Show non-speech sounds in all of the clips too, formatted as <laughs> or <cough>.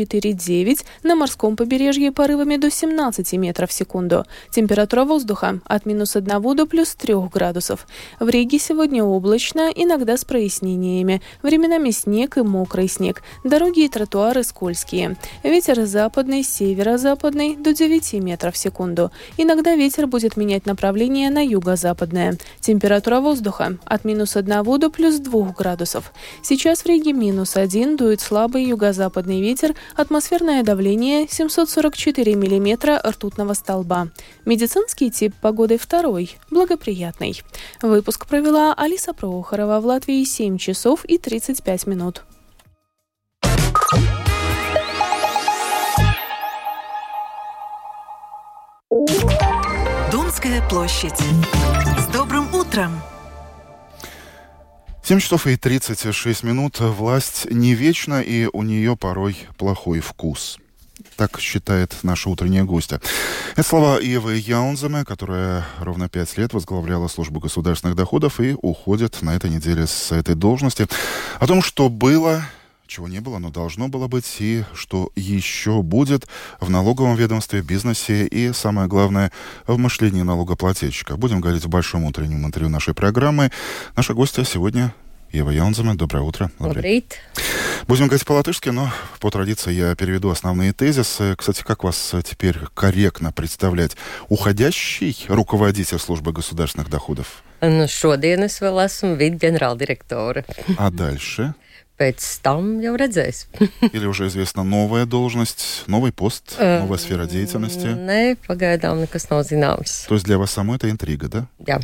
4-9, на морском побережье порывами до 17 метров в секунду. Температура воздуха от минус 1 до плюс 3 градусов. В Риге сегодня облачно, иногда с прояснениями. Временами снег и мокрый снег. Дороги и тротуары скользкие. Ветер западный, северо-западный до 9 метров в секунду. Иногда ветер будет менять направление на юго-западное. Температура воздуха от минус 1 до плюс 2 градусов. Сейчас в Риге минус 1, дует слабый юго-западный ветер, атмосферное давление 744 миллиметра ртутного столба. Медицинский тип погоды второй, благоприятный. Выпуск провела Алиса Прохорова в Латвии 7 часов и 35 минут. Домская площадь. С добрым утром! 7 часов и 36 минут. Власть не вечна, и у нее порой плохой вкус. Так считает наша утренняя гостья. Это слова Евы Яунземе, которая ровно пять лет возглавляла службу государственных доходов и уходит на этой неделе с этой должности. О том, что было, чего не было, но должно было быть, и что еще будет в налоговом ведомстве, бизнесе и, самое главное, в мышлении налогоплательщика. Будем говорить в большом утреннем интервью нашей программы. Наша гостья сегодня Ева Яунзема. Доброе утро. Добрейт. Будем говорить по-латышски, но по традиции я переведу основные тезисы. Кстати, как вас теперь корректно представлять? Уходящий руководитель службы государственных доходов? Nu, šodien es vēl esmu vidģenerāldirektore. А дальше? Pēc tam jau redzēs. <laughs> Или уже известна новая должность, новый пост, новая сфера деятельности? Nē, pagaidām nekas nav zināms. То есть для вас самой это интрига, да? Jā,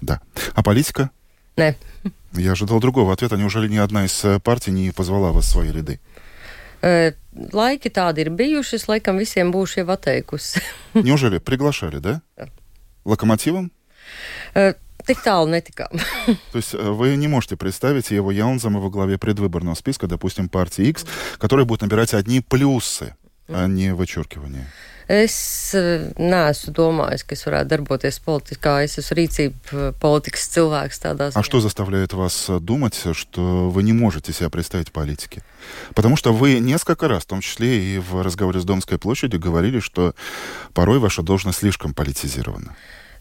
Да. А политика? nē. Я ожидал другого ответа. Неужели ни одна из э, партий не позвала вас в свои ряды? Eh, Laiki tādi ir bijuši, es laikam visiem būšu jau atteikusi. <laughs> Неужели приглашали, да? Локомотивом? Eh, Tik tālu netikām. <laughs> То есть э, вы не можете представить его Яунзама во главе предвыборного списка, допустим, партии X, которая будет набирать одни плюсы, а не вычеркивания. Es eh, neesmu domājis, ka es varētu darboties politikā. Es esmu rīcība politikas cilvēks tādā А что заставляет вас э, думать, что вы не можете себя представить в политике? Потому что вы несколько раз, в том числе и в разговоре с Домской площадью, говорили, что порой ваша должность слишком политизирована.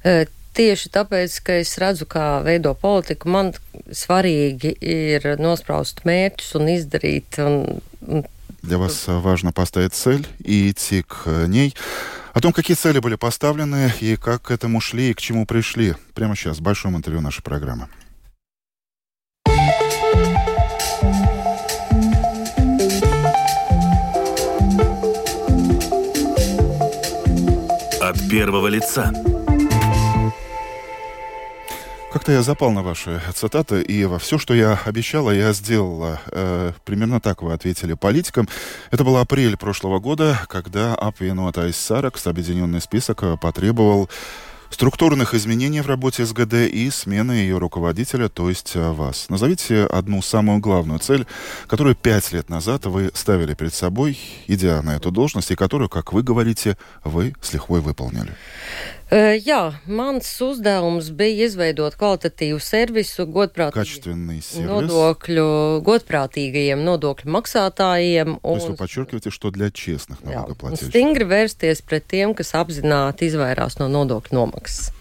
Eh, Tieši tāpēc, ka es redzu, kā veido politiku, man svarīgi ir nospraust mērķus un izdarīt. Un, un Для вас важно поставить цель и идти к ней. О том, какие цели были поставлены и как к этому шли и к чему пришли. Прямо сейчас, в большом интервью нашей программы. От первого лица. Как-то я запал на ваши цитаты, и во все, что я обещала, я сделала. Э, примерно так вы ответили политикам. Это был апрель прошлого года, когда Апвенуата Саракс, объединенный список, э, потребовал структурных изменений в работе СГД и смены ее руководителя, то есть э, вас. Назовите одну самую главную цель, которую пять лет назад вы ставили перед собой, идя на эту должность, и которую, как вы говорите, вы с лихвой выполнили. Eh, Jā, mans uzdevums bija izveidot kvalitatīvu servisu godprātīgiem Качественный сервис. nodokļu, godprātīgajiem nodokļu maksātājiem То есть вы un подчеркиваете, что для честных jā, un налогоплательщиков. stingri vērsties pret tiem, kas apzināti izvairās no nodokļu nomaksas.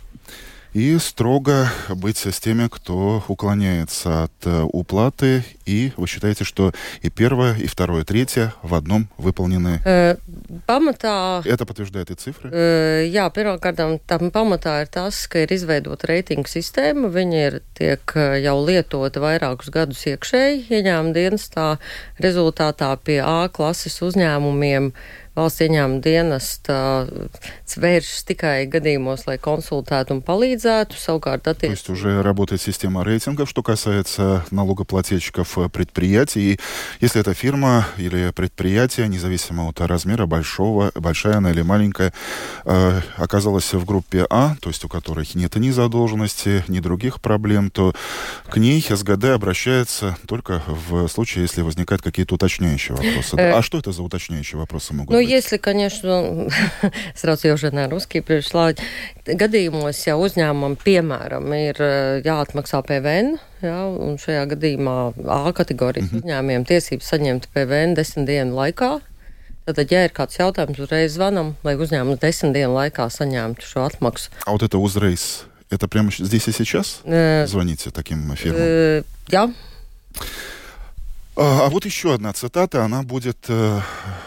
И строго быть с теми, кто уклоняется от э, уплаты. И вы считаете, что и первое, и второе, и третье в одном выполнены. Eh, Pamatā Это подтверждает и цифры. Uh, jā, pirmkārt, tam pamatā ir tas, ka ir izveidota reitingu sistēma. Viņa ir tiek uh, jau lietota vairākus gadus iekšēji ieņēmuma dienestā. Rezultātā pie A klases uzņēmumiem valsts ieņēmuma dienesta vēršas tikai gadījumos, lai konsultētu un palīdzētu. Savukārt, То есть уже работает система рейтингов, что касается налогоплательщиков э, предприятий. И если эта фирма или предприятие, независимо от размера, большого, большая она или маленькая, э, оказалась в группе А, то есть у которых нет ни задолженности, ни других проблем, то к ней СГД обращается только в случае, если возникают какие-то уточняющие вопросы. Э, А что это за уточняющие вопросы могут быть? если, конечно, <laughs> es jau na ruskī priekšlāģi, gadījumos, ja uzņēmumam, piemēram, ir eh, jāatmaksā PVN, jā, un šajā gadījumā A kategorijas uzņēmumiem tiesības saņemt PVN desmit dienu laikā, Tad, ja ir kāds jautājums, uzreiz zvanam, lai uzņēmums desmit dienu laikā saņemtu šo atmaksu. А вот это узрейс, это прямо здесь и сейчас? Э, Звоните таким фирмам? э, Jā, А, а вот еще одна цитата, она будет э,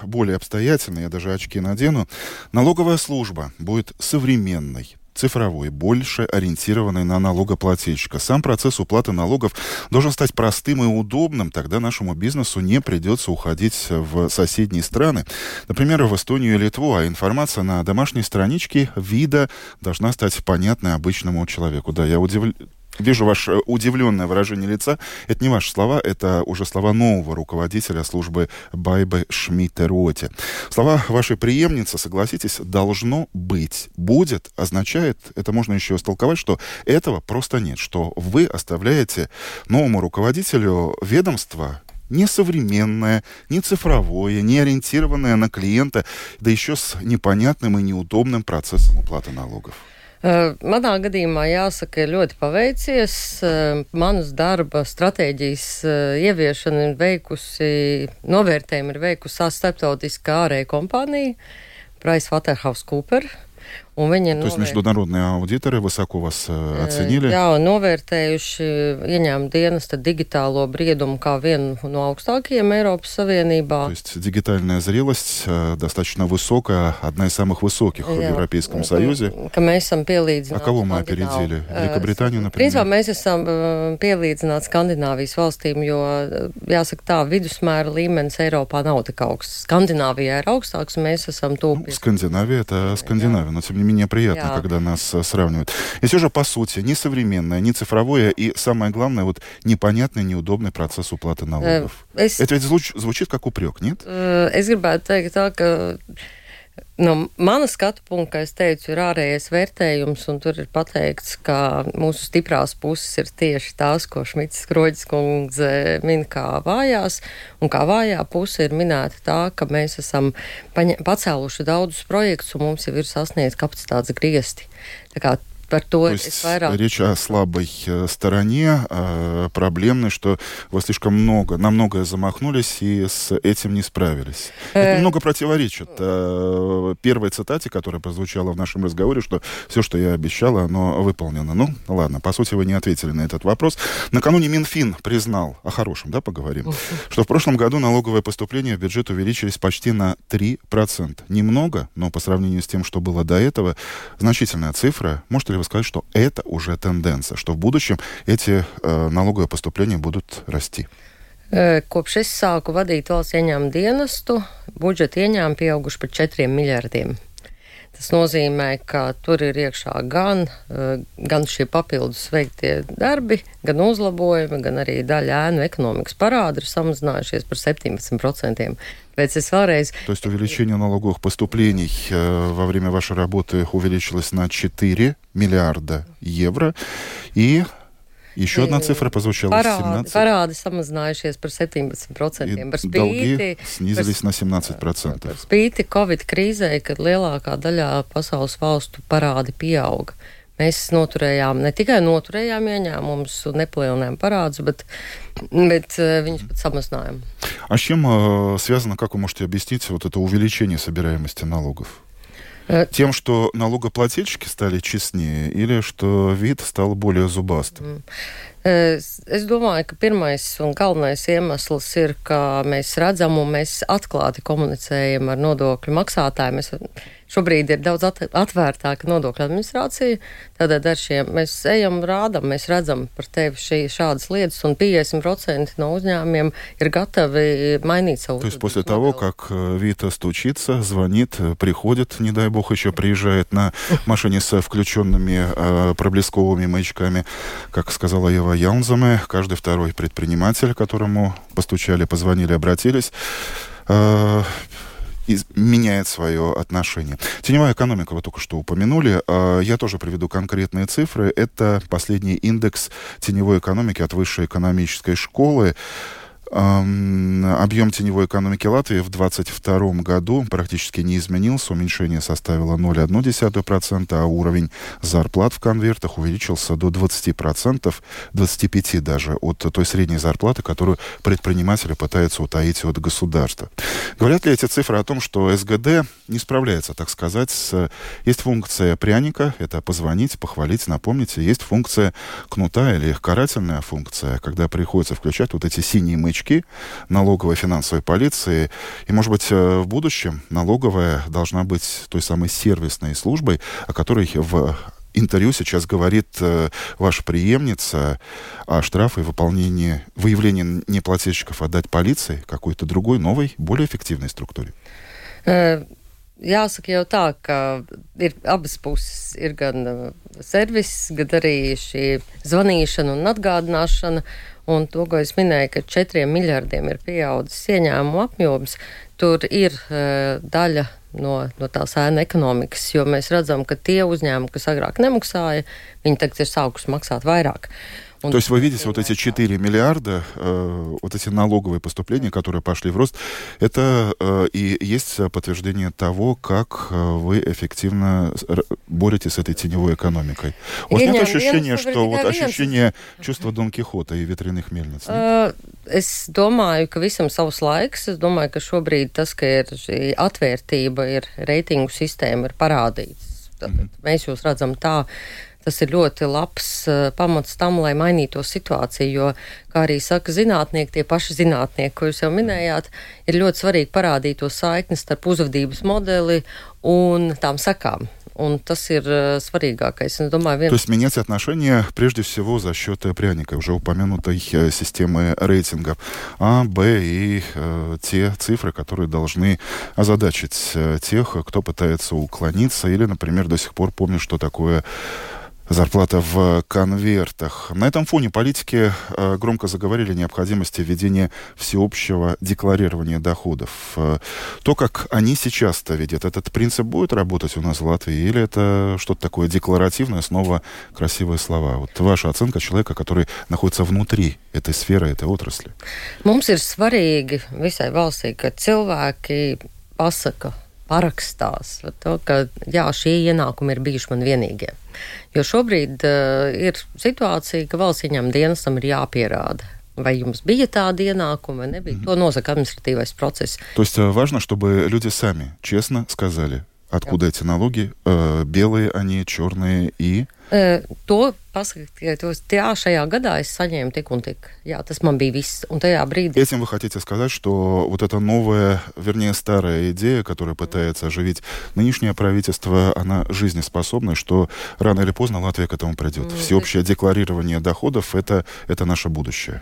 более обстоятельной, я даже очки надену. Налоговая служба будет современной, цифровой, больше ориентированной на налогоплательщика. Сам процесс уплаты налогов должен стать простым и удобным, тогда нашему бизнесу не придется уходить в соседние страны, например, в Эстонию и Литву, а информация на домашней страничке вида должна стать понятной обычному человеку. Да, я удивлен. Вижу ваше удивленное выражение лица. Это не ваши слова, это уже слова нового руководителя службы Байбы Шмидта-Роте. Слова вашей преемницы, согласитесь, должно быть. Будет означает, это можно еще истолковать, что этого просто нет, что вы оставляете новому руководителю ведомства не современное, не цифровое, не ориентированное на клиента, да еще с непонятным и неудобным процессом уплаты налогов. Uh, Manā gadījumā jāsaka, ir ļoti paveicies. Uh, Manas darba stratēģijas uh, ieviešana ir veikusi, novērtējumu ir veikusi starptautiskā ārēja kompānija PricewaterhouseCoopers. Un viņi ir То есть novēr- международные аудиторы высоко вас э, оценили. Jā, un novērtējuši ieņēmuma dienesta digitālo briedumu kā vienu no augstākajiem Eiropas Savienībā. То есть дигитальная зрелость э, достаточно высокая, одна из самых высоких в Jā. Европейском Союзе. Ka mēs esam pielīdzināti. А кого мы Skandināvu- опередили? Eh, Великобританию, Principā например? mēs esam uh, pielīdzināti Skandināvijas valstīm, jo, uh, jāsaka tā, vidusmēra līmenis Eiropā nav tik augsts. Skandināvijā ir augstāks, un mēs esam Ну, tūpi. Скандинавия это Скандинавия, но тем не менее приятно, Я. когда нас э, сравнивают. И все же, по сути, не современное, не цифровое и, самое главное, вот непонятный, неудобный процесс уплаты налогов. Es, Это ведь звуч- звучит как упрек, нет? es gribētu teikt tā, ka no mana skatu punkta, kā es teicu, ir ārējais vērtējums, un tur ir pateikts, ka mūsu stiprās puses ir tieši tās, ko Šmits Skroģis kundze min kā vājās, un kā vājā puse ir minēta tā, ka mēs esam pacēluši daudzus projektus, un mums jau ir sasniegts kapacitātes griesti. Tā kā par То es есть vairāk. речь о слабой э, стороне, э, проблемной, что вы слишком много, на многое замахнулись и с этим не справились. Это Э. немного противоречит э, первой цитате, которая прозвучала в нашем разговоре, что все, что я обещала, оно выполнено. Ну, ладно, по сути, вы не ответили на этот вопрос. Накануне Минфин признал, о хорошем, да, поговорим, что в прошлом году налоговые поступления в бюджет увеличились почти на 3%. Немного, но по сравнению с тем, что было до этого, значительная цифра. Можете ли вы сказать, что это уже тенденция, что в будущем эти э, налоговые поступления будут расти? Eh, Kopš es sāku vadīt valsts ieņēmuma dienestu, budžeta ieņēmumi pieauguši par 4 miljardiem. Tas nozīmē, ka tur ir iekšā gan, eh, gan šie papildus veiktie darbi, gan uzlabojumi, gan arī daļa ēnu ekonomikas parādi ir samazinājušies par 17%. Tāpēc es vēlreiz То есть увеличение налоговых поступлений э, во время вашей работы увеличилось на 4 миллиарда евро. И еще одна цифра прозвучала parādi, 17. parādi samazinājušies par 17%. И Par долги spīti, снизились на 17%. Par spīti Covid krīzē, kad lielākā daļā pasaules valstu parādi pieauga. Mēs noturējām, ne tikai noturējām ieņēmumus un nepalielinājām parādus, bet, bet eh, viņus pat samazinājām. А с чем э, связано, как вы можете объяснить вот это увеличение собираемости налогов? Э, Тем, что налогоплательщики стали честнее или что вид стал более зубастым? Es, es domāju, ka pirmais un galvenais iemesls ir, ka mēs redzam un mēs atklāti komunicējam ar nodokļu maksātājiem. Mēs, šobrīd ir daudz at, atvērtāka nodokļu administrācija. Tādēļ ar šiem mēs ejam, rādam, mēs redzam par tevi šī, šādas lietas, un 50% no uzņēmumiem ir gatavi mainīt savu То есть после uzvedības того, modeli. как э, Вита стучится, звонит, э, приходит, не дай бог, еще приезжает на машине с включенными э, проблесковыми маячками, как сказала Ева Яунзаме, каждый второй предприниматель, которому постучали, позвонили, обратились, э, меняет свое отношение. Теневая экономика вы только что упомянули. А Я тоже приведу конкретные цифры. Это последний индекс теневой экономики от высшей экономической школы. Объем теневой экономики Латвии в 2022 году практически не изменился. Уменьшение составило 0,1%, а уровень зарплат в конвертах увеличился до 20%, 25% даже от той средней зарплаты, которую предприниматели пытаются утаить от государства. Говорят ли эти цифры о том, что СГД не справляется, так сказать, с... Есть функция пряника, это позвонить, похвалить, напомнить. Есть функция кнута или карательная функция, когда приходится включать вот эти синие маячки налоговой финансовой полиции. И, может быть, э, в будущем налоговая должна быть той самой сервисной службой, о которой в интервью сейчас говорит э, ваша преемница о штрафы и выполнении, выявлении неплательщиков отдать полиции какой-то другой, новой, более эффективной структуре? Э, Jāsaka jau tā, ka ir abas puses. Ir gan uh, servis, gan arī šī zvanīšana un atgādināšana. Un to, ko es minēju, ka četriem miljardiem ir pieaudzis ieņēmumu apjoms, tur ir uh, daļa no, no tās ēna ekonomikas, jo mēs redzam, ka tie uzņēmumi, kas agrāk nemaksāja, viņi tagad ir sākuši maksāt vairāk. Uh, Он... То есть вы видите вот эти 4 миллиарда, э, вот эти налоговые поступления, которые пошли в рост, это э, и есть подтверждение того, как э, вы эффективно боретесь с этой теневой экономикой. У вас нет ощущения, что вот ощущение чувства Дон Кихота и ветряных мельниц? Нет? Es domāju, ka visam savs laiks. Es domāju, ka šobrīd tas, ka ir šī atvērtība, ir reitingu sistēma, ir parādīts. Tad mm -hmm. mēs jūs redzam tā, tas ir ļoti labs uh, pamats tam, lai mainītos situācija, jo, kā arī saka zinātnieki, tie paši zinātnieki, ko jūs jau minējāt, ir ļoti svarīgi parādīt to saikni starp uzvedības modeli un tām sekām. Un tas ir uh, svarīgākais. Es. То есть менять отношения прежде всего за счет пряника, уже упомянутой системы рейтингов А, Б и э, те цифры, которые должны озадачить э, тех, кто пытается уклониться или, например, до сих пор помнит, что такое зарплата в конвертах. На этом фоне политики э, громко заговорили о необходимости введения всеобщего декларирования доходов. Э, то, как они сейчас-то видят, этот принцип будет работать у нас в Латвии, или это что-то такое декларативное, снова красивые слова? Вот ваша оценка человека, который находится внутри этой сферы, этой отрасли. Mums ir svarīgi visai valstī, ka cilvēki pasaka parakstās to, ka jā, šie ienākumi ir bijuši man vienīgie. Jo šobrīd uh, ir situācija, ka valsts ieņem dienestam ir jāpierāda, vai jums bija tāda ienākuma vai nebija. Mm-hmm. To nosaka administratīvais process. То есть важно, чтобы люди сами честно сказали, откуда Jā. эти налоги, э, белые они, черные и To pasakāt, ka tos, jā, шajā года я saņēmu tik un tik. Jā, tas man bija viss. Un tajā брīdī... Этим вы хотите сказать, что вот эта новая, вернее, старая идея, которая пытается оживить нынешнее правительство, она жизнеспособна, что рано или поздно Латвия к этому придет. Всеобщее декларирование доходов это, – это наше будущее.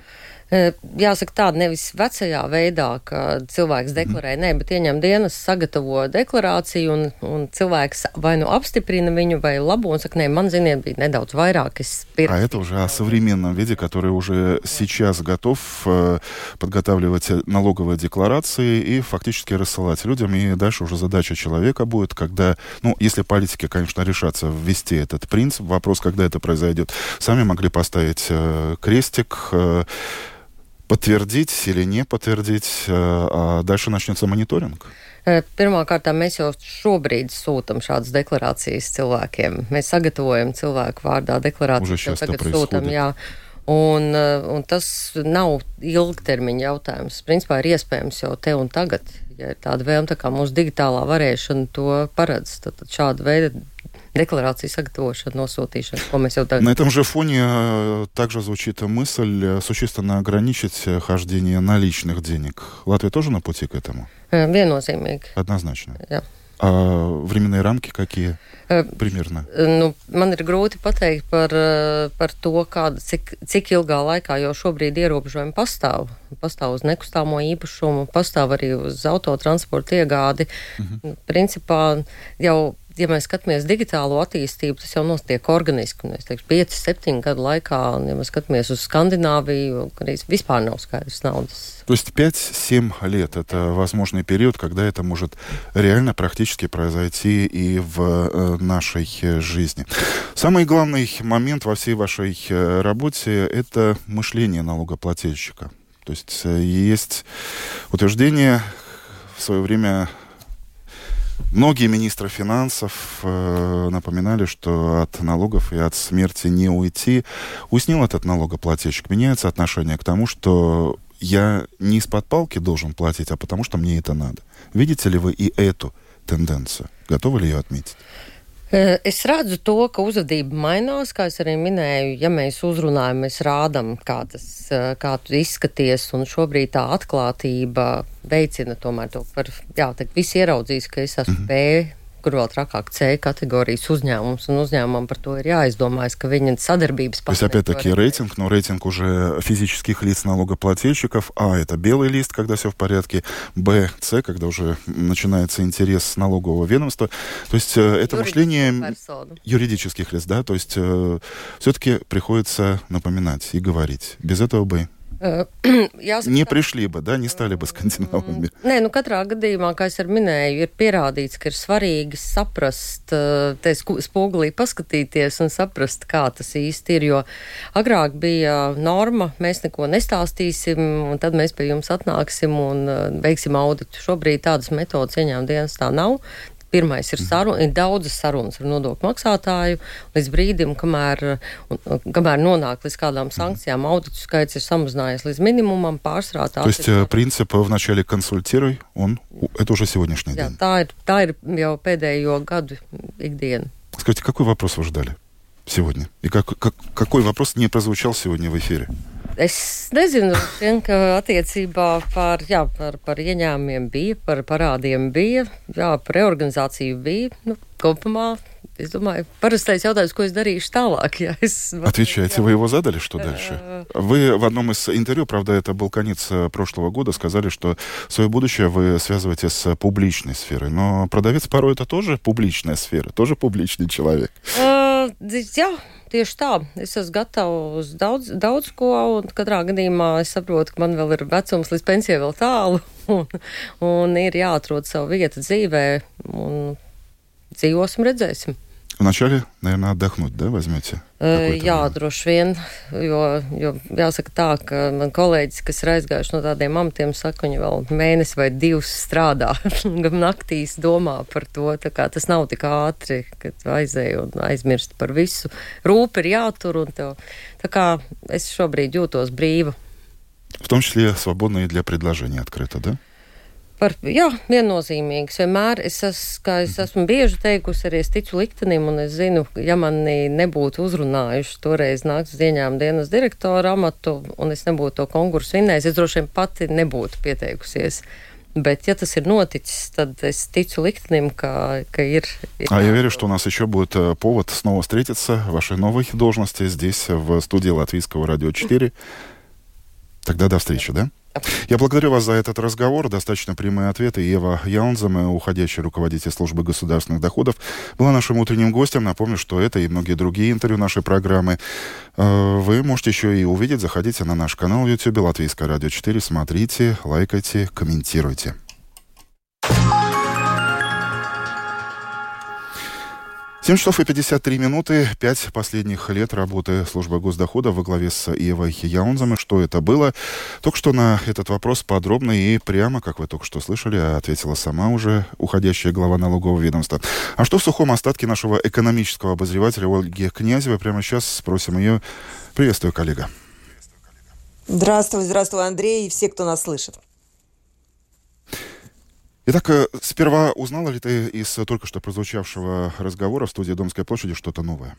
Jāsaka, tāda nevis vecajā veidā, ka cilvēks deklarē, nē, bet ieņem dienas, sagatavo deklarāciju, un, un cilvēks vai nu apstiprina viņu, vai labo, un saka, nē, man, ziniet, bija nedaudz vairāk. Es а это уже о современном виде, который уже сейчас готов э, подготавливать налоговые декларации и фактически рассылать людям. И дальше уже задача человека будет, когда, ну, если политики, конечно, решатся ввести этот принцип, вопрос, когда это произойдет, сами могли поставить э, крестик, э, подтвердить или не подтвердить, а дальше начнется мониторинг. Pirmkārt, mēs jau šobrīd sūtām šādas deklarācijas cilvēkiem. Mēs sagatavojam cilvēku vārdā deklarāciju, jau tagad sūtām, jā. Un, un tas nav ilgtermiņa jautājums. Principā ir iespējams jau te un tagad, ja ir tāda vēlme, tā kā mūsu digitālā varēšana to paredz, tad, tad šāda veida декларации nosūtīšanu, ko mēs jau tagad... На этом же фоне э, также звучит мысль э, существенно ограничить э, хождение наличных денег. Латвия тоже на пути к этому? Viennozīmīgi. Однозначно. Jā. А временные рамки какие? Примерно. Nu, man ir grūti pateikt par, par to, kāda, cik, cik ilgā laikā jau šobrīd ierobežojumi pastāv. Pastāv uz nekustamo īpašumu, pastāv arī uz autotransporta iegādi. Mhm. Principā jau ja mēs skatāmies digitālo attīstību, tas jau notiek organiski. Mēs teiksim, 5, 7 gadu laikā, un, ja mēs skatāmies uz Скандинавию, arī vispār nav skaidrs naudas. То есть 5-7 лет – это возможный период, когда это может реально практически произойти и в э, нашей жизни. Самый главный момент во всей вашей э, работе – это мышление налогоплательщика То есть э, есть утверждение в свое время Многие министры финансов э, напоминали, что от налогов и от смерти не уйти. Уснил этот налогоплательщик. Меняется отношение к тому, что я не из-под палки должен платить, а потому что мне это надо. Видите ли вы и эту тенденцию? Готовы ли ее отметить? Es redzu to, ka uzvedība mainās, kā es arī minēju, ja mēs uzrunājam, mēs rādam, kā, tas, kā tu izskaties, un šobrīd tā atklātība veicina tomēr to par, jā, tā visi ieraudzīs, ka es esmu mm -hmm. B kur vēl trakāk C категорijas uzņēmums, un uzņēmumam par то jāизdomājas, ka viņi sadarbības То есть, опять-таки, рейтинг, но рейтинг уже физических лиц налогоплательщиков. А, это белый лист, когда все в порядке. Б, С, когда уже начинается интерес налогового ведомства. То есть, э, это мышление персону. юридических лиц, да? То есть, э, все-таки приходится напоминать и говорить. Без этого бы Jāsaka, Neprišļi, bet ne stāli bez skandināviem. Nē, nu katrā gadījumā, kā es ar minēju, ir pierādīts, ka ir svarīgi saprast, э, te spogulī paskatīties un saprast, kā tas īsti ir, jo agrāk bija norma, mēs neko nestāstīsim, un tad mēs pie jums atnāksim un э, veiksim auditu. Šobrīd tādas metodas ieņēmuma dienestā nav, Pirmais ir, sarun, ir daudzas sarunas ar nodokļu maksātāju līdz brīdim, kamēr, un, kamēr nonāk līdz kādām sankcijām. Auditu skaits ir samazinājies līdz минимумам, pārsvarā tā. То есть ir... принцип вначале консультируй, он это уже сегодняшний Jā, день. Tā ir, tā ir jau pēdējo gadu ikdiena. Скажите, какой вопрос вы ждали сегодня? И как, как, какой вопрос не прозвучал сегодня в эфире? Es nezinu, vien, ka attiecībā par, jā, par, par ieņēmumiem bija, par parādiem bija, jā, par reorganizāciju bija. Nu, kopumā Es думаю, ko es darīšu tālāk. Ja es... Отвечайте, вы его задали, что дальше? Вы в одном из интервью, правда, это был конец э, прошлого года, сказали, что свое будущее вы связываете с публичной сферой. Но продавец порой это тоже публичная сфера, тоже публичный человек. Jā, tieši tā. Es esmu gatava uz daudz, daudz ko, un katrā gadījumā es saprotu, ka man vēl ir vecums līdz pensijai vēl tālu, <laughs> un, un ir jāatrod savu vietu dzīvē, un dzīvosim, redzēsim. Вначале, наверное, отдохнуть, да, возьмете? Jā, droši vien, jo, jo jāsaka tā, ka man kolēģis, kas ir aizgājuši no tādiem amatiem, saka, viņi vēl mēnesi vai divus strādā, <laughs> gan naktīs domā par to, tā kā tas nav tik ātri, kad aizēju un aizmirst par visu. Rūpi ir jātur, un tev, tā kā es šobrīd jūtos brīva. В том числе свободно и для предложения открыто, да? Par, jā, viennozīmīgs. Vienmēr es, es, kā es esmu bieži teikusi, arī es ticu liktenim, un es zinu, ja mani nebūtu uzrunājuši toreiz naktas ieņēmuma dienas direktora amatu, un es nebūtu to konkursu vinnējis, es droši vien pati nebūtu pieteikusies. Bet, ja tas ir noticis, tad es ticu liktenim, ka, ka ir. ir а я верю, что у нас еще будет э, повод снова встретиться в вашей новой должности здесь, в студии Латвийского радио 4. Тогда до встречи, да? Я благодарю вас за этот разговор. Достаточно прямые ответы. Ева Яунзема, уходящий руководитель службы государственных доходов, была нашим утренним гостем. Напомню, что это и многие другие интервью нашей программы э, вы можете еще и увидеть. Заходите на наш канал в YouTube Латвийское радио 4. Смотрите, лайкайте, комментируйте. 7 часов и 53 минуты. Пять последних лет работы службы госдохода во главе с Евой Яунзом. Что это было? Только что на этот вопрос подробно и прямо, как вы только что слышали, ответила сама уже уходящая глава налогового ведомства. А что в сухом остатке нашего экономического обозревателя Ольги Князевой? Прямо сейчас спросим ее. Приветствую, коллега. Здравствуй, здравствуй, Андрей и все, кто нас слышит. Итак, э, сперва узнала ли ты из только что прозвучавшего разговора в студии Домской площади что-то новое?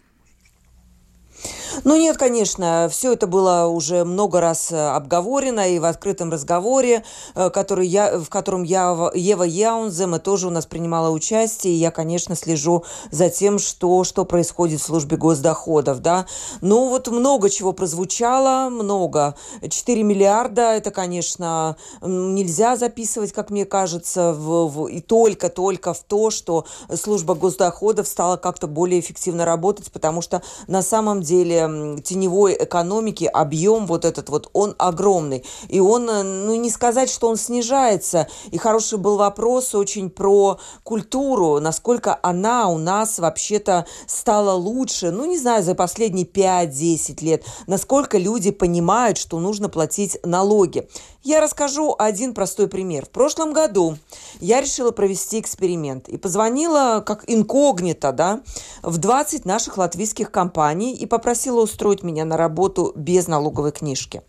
Ну нет, конечно, все это было уже много раз э, обговорено и в открытом разговоре, э, который я, в котором я, Ева Яунзема тоже у нас принимала участие, и я, конечно, слежу за тем, что, что происходит в службе госдоходов, да. Ну вот много чего прозвучало, много. 4 миллиарда, это, конечно, нельзя записывать, как мне кажется, в, в, и только-только в то, что служба госдоходов стала как-то более эффективно работать, потому что на самом деле теневой экономики объем вот этот вот, он огромный. И он, э, ну не сказать, что он снижается. И хороший был вопрос очень про культуру, насколько она у нас вообще-то стала лучше, ну не знаю, за последние 5-10 лет, насколько люди понимают, что нужно платить налоги. Я расскажу один простой пример. В прошлом году я решила провести эксперимент и позвонила как инкогнито, да, в 20 наших латвийских компаний и попросила устроить меня на работу без налоговой книжки.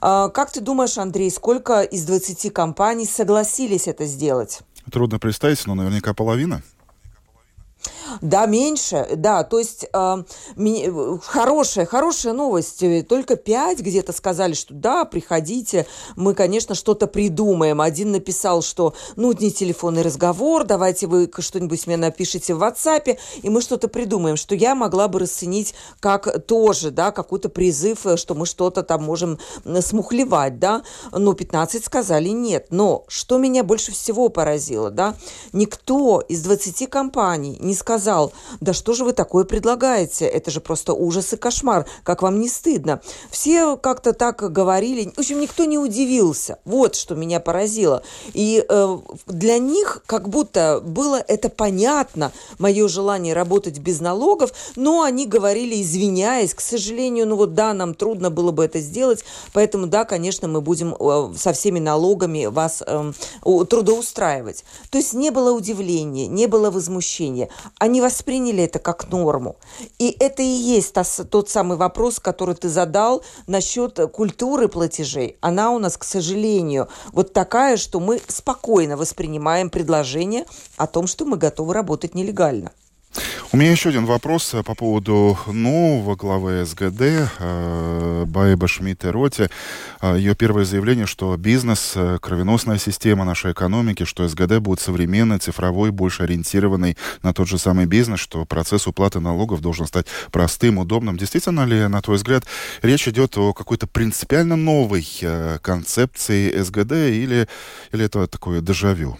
А, как ты думаешь, Андрей, сколько из 20 компаний согласились это сделать? Трудно представить, но наверняка половина. Да, меньше, да, то есть э, хорошая, хорошая новость. Только пять где-то сказали, что да, приходите, мы, конечно, что-то придумаем. Один написал, что ну, не телефонный разговор, давайте вы что-нибудь мне напишите в WhatsApp, и мы что-то придумаем, что я могла бы расценить как тоже, да, какой-то призыв, что мы что-то там можем смухлевать, да, но 15 сказали нет. Но что меня больше всего поразило, да, никто из 20 компаний не сказал, да что же вы такое предлагаете, это же просто ужас и кошмар, как вам не стыдно. Все как-то так говорили, в общем, никто не удивился. Вот что меня поразило. И э, для них как будто было это понятно, мое желание работать без налогов, но они говорили, извиняясь, к сожалению, ну вот да, нам трудно было бы это сделать, поэтому да, конечно, мы будем э, со всеми налогами вас э, трудоустраивать. То есть не было удивления, не было возмущения они восприняли это как норму. И это и есть тот самый вопрос, который ты задал насчет культуры платежей. Она у нас, к сожалению, вот такая, что мы спокойно воспринимаем предложение о том, что мы готовы работать нелегально. У меня еще один вопрос э, по поводу нового главы СГД э, Байба Шмидта Роти. Э, ее первое заявление, что бизнес, кровеносная система нашей экономики, что СГД будет современной, цифровой, больше ориентированной на тот же самый бизнес, что процесс уплаты налогов должен стать простым, удобным. Действительно ли, на твой взгляд, речь идет о какой-то принципиально новой концепции СГД или, или это такое дежавю?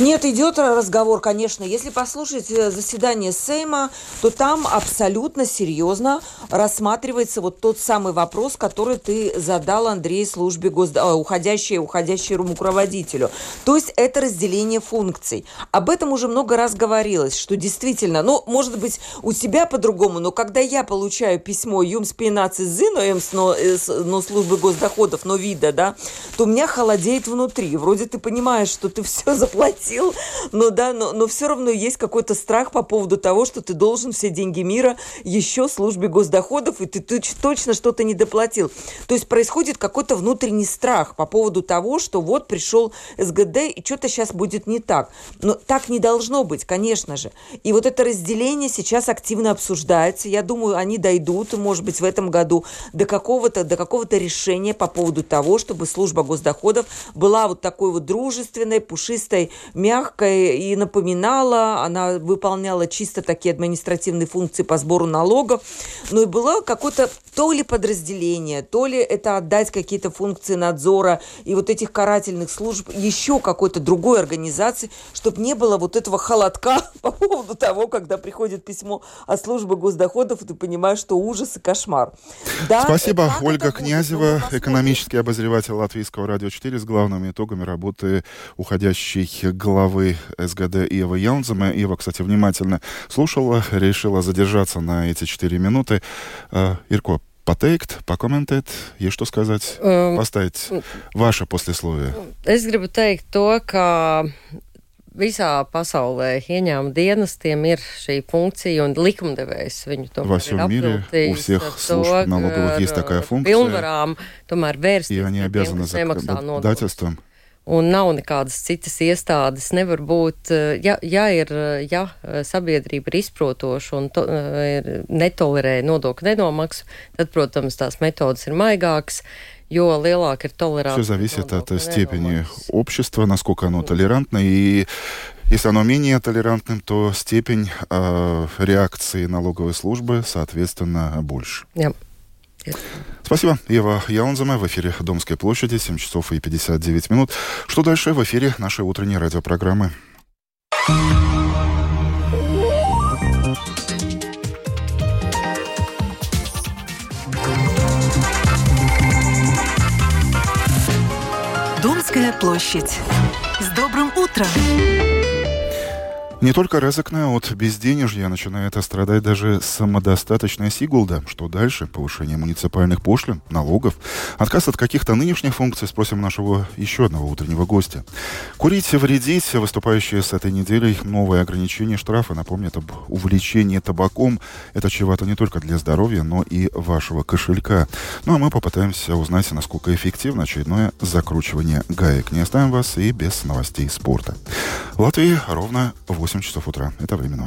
Нет, идет разговор, конечно. Если послушать э, заседание Сейма, то там абсолютно серьезно рассматривается вот тот самый вопрос, который ты задал Андрей службе госд... Э, уходящей, уходящей руководителю. То есть это разделение функций. Об этом уже много раз говорилось, что действительно, ну, может быть, у тебя по-другому, но когда я получаю письмо Юмс 15 Зиноемс, но, э, но службы госдоходов, но вида, да, то у меня холодеет внутри. Вроде ты понимаешь, что ты все заплатил, но да, но, но все равно есть какой-то страх по поводу того, что ты должен все деньги мира еще службе госдоходов, и ты, ты точно что-то не доплатил. То есть происходит какой-то внутренний страх по поводу того, что вот пришел СГД, и что-то сейчас будет не так. Но так не должно быть, конечно же. И вот это разделение сейчас активно обсуждается. Я думаю, они дойдут, может быть, в этом году до какого-то до какого-то решения по поводу того, чтобы служба госдоходов была вот такой вот дружественной, пушистой, чистой, мягкой и напоминала, она выполняла чисто такие административные функции по сбору налогов, но и было какое-то то ли подразделение, то ли это отдать какие-то функции надзора и вот этих карательных служб еще какой-то другой организации, чтобы не было вот этого холодка <laughs> по поводу того, когда приходит письмо от службы госдоходов, и ты понимаешь, что ужас и кошмар. Да, Спасибо, Ольга Князева, экономический обозреватель Латвийского радио 4 с главными итогами работы уходящей главы СГД Ива Яунзема. Ива, кстати, внимательно слушала, решила задержаться на эти четыре минуты. Uh, Ирко, pateikt, pakomentēt, ja что сказать, um, поставить ваше послесловие. Es gribu teikt to, ka visā pasaulē ieņēmuma dienestiem ir šī funkcija, un likumdevējs viņu tomēr всех служб налоговых есть такая функция, pilnvarām tomēr vērsties и они обязаны законодательством un nav nekādas citas iestādes. Nevar būt, eh, ja, ja, ir, eh, ja eh, sabiedrība ir izprotoša un to, netolerē nodokļu nenomaksu, tad, protams, tās metodas ir maigākas. Jo lielāka ir tolerance. Все зависит от степени общества, насколько оно толерантно. И если оно менее толерантным, то степень э, реакции налоговой службы, соответственно, больше. Yeah. Спасибо. Ева Яунзема в эфире Домской площади, 7 часов и 59 минут. Что дальше в эфире нашей утренней радиопрограммы? Домская площадь. С добрым утром! Не только Резекне от безденежья начинает страдать даже самодостаточная Сигулда. Что дальше? Повышение муниципальных пошлин, налогов, отказ от каких-то нынешних функций. Спросим нашего еще одного утреннего гостя. Курить, вредить. Выступающие с этой неделей новые ограничения штрафа напомнят об увлечении табаком. Это чревато не только для здоровья, но и вашего кошелька. Ну а мы попытаемся узнать, насколько эффективно очередное закручивание гаек. Не оставим вас и без новостей спорта. В Латвии ровно 8 часов утра. Это временно.